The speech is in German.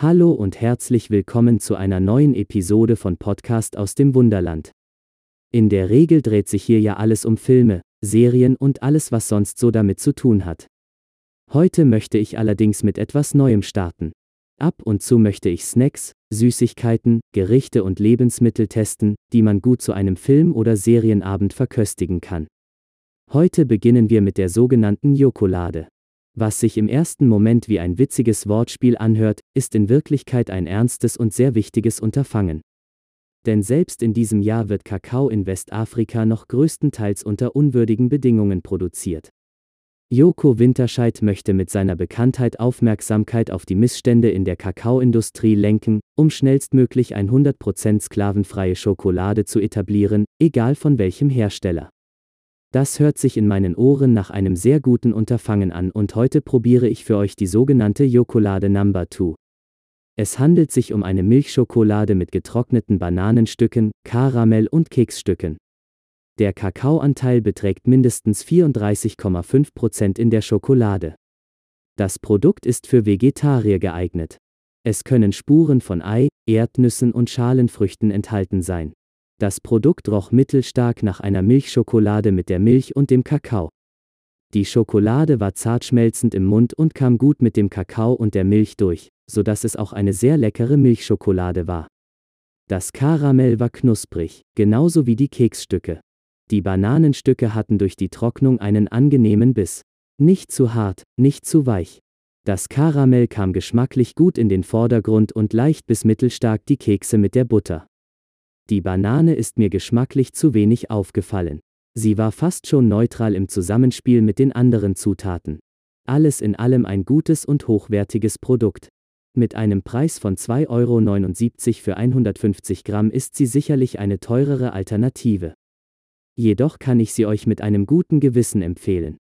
Hallo und herzlich willkommen zu einer neuen Episode von Podcast aus dem Wunderland. In der Regel dreht sich hier ja alles um Filme, Serien und alles, was sonst so damit zu tun hat. Heute möchte ich allerdings mit etwas Neuem starten. Ab und zu möchte ich Snacks, Süßigkeiten, Gerichte und Lebensmittel testen, die man gut zu einem Film- oder Serienabend verköstigen kann. Heute beginnen wir mit der sogenannten Jokolade. Was sich im ersten Moment wie ein witziges Wortspiel anhört, ist in Wirklichkeit ein ernstes und sehr wichtiges Unterfangen. Denn selbst in diesem Jahr wird Kakao in Westafrika noch größtenteils unter unwürdigen Bedingungen produziert. Joko Winterscheid möchte mit seiner Bekanntheit Aufmerksamkeit auf die Missstände in der Kakaoindustrie lenken, um schnellstmöglich 100% sklavenfreie Schokolade zu etablieren, egal von welchem Hersteller. Das hört sich in meinen Ohren nach einem sehr guten Unterfangen an und heute probiere ich für euch die sogenannte Jokolade Number 2. Es handelt sich um eine Milchschokolade mit getrockneten Bananenstücken, Karamell und Keksstücken. Der Kakaoanteil beträgt mindestens 34,5% in der Schokolade. Das Produkt ist für Vegetarier geeignet. Es können Spuren von Ei, Erdnüssen und Schalenfrüchten enthalten sein. Das Produkt roch mittelstark nach einer Milchschokolade mit der Milch und dem Kakao. Die Schokolade war zart schmelzend im Mund und kam gut mit dem Kakao und der Milch durch, so dass es auch eine sehr leckere Milchschokolade war. Das Karamell war knusprig, genauso wie die Keksstücke. Die Bananenstücke hatten durch die Trocknung einen angenehmen Biss. Nicht zu hart, nicht zu weich. Das Karamell kam geschmacklich gut in den Vordergrund und leicht bis mittelstark die Kekse mit der Butter. Die Banane ist mir geschmacklich zu wenig aufgefallen. Sie war fast schon neutral im Zusammenspiel mit den anderen Zutaten. Alles in allem ein gutes und hochwertiges Produkt. Mit einem Preis von 2,79 Euro für 150 Gramm ist sie sicherlich eine teurere Alternative. Jedoch kann ich sie euch mit einem guten Gewissen empfehlen.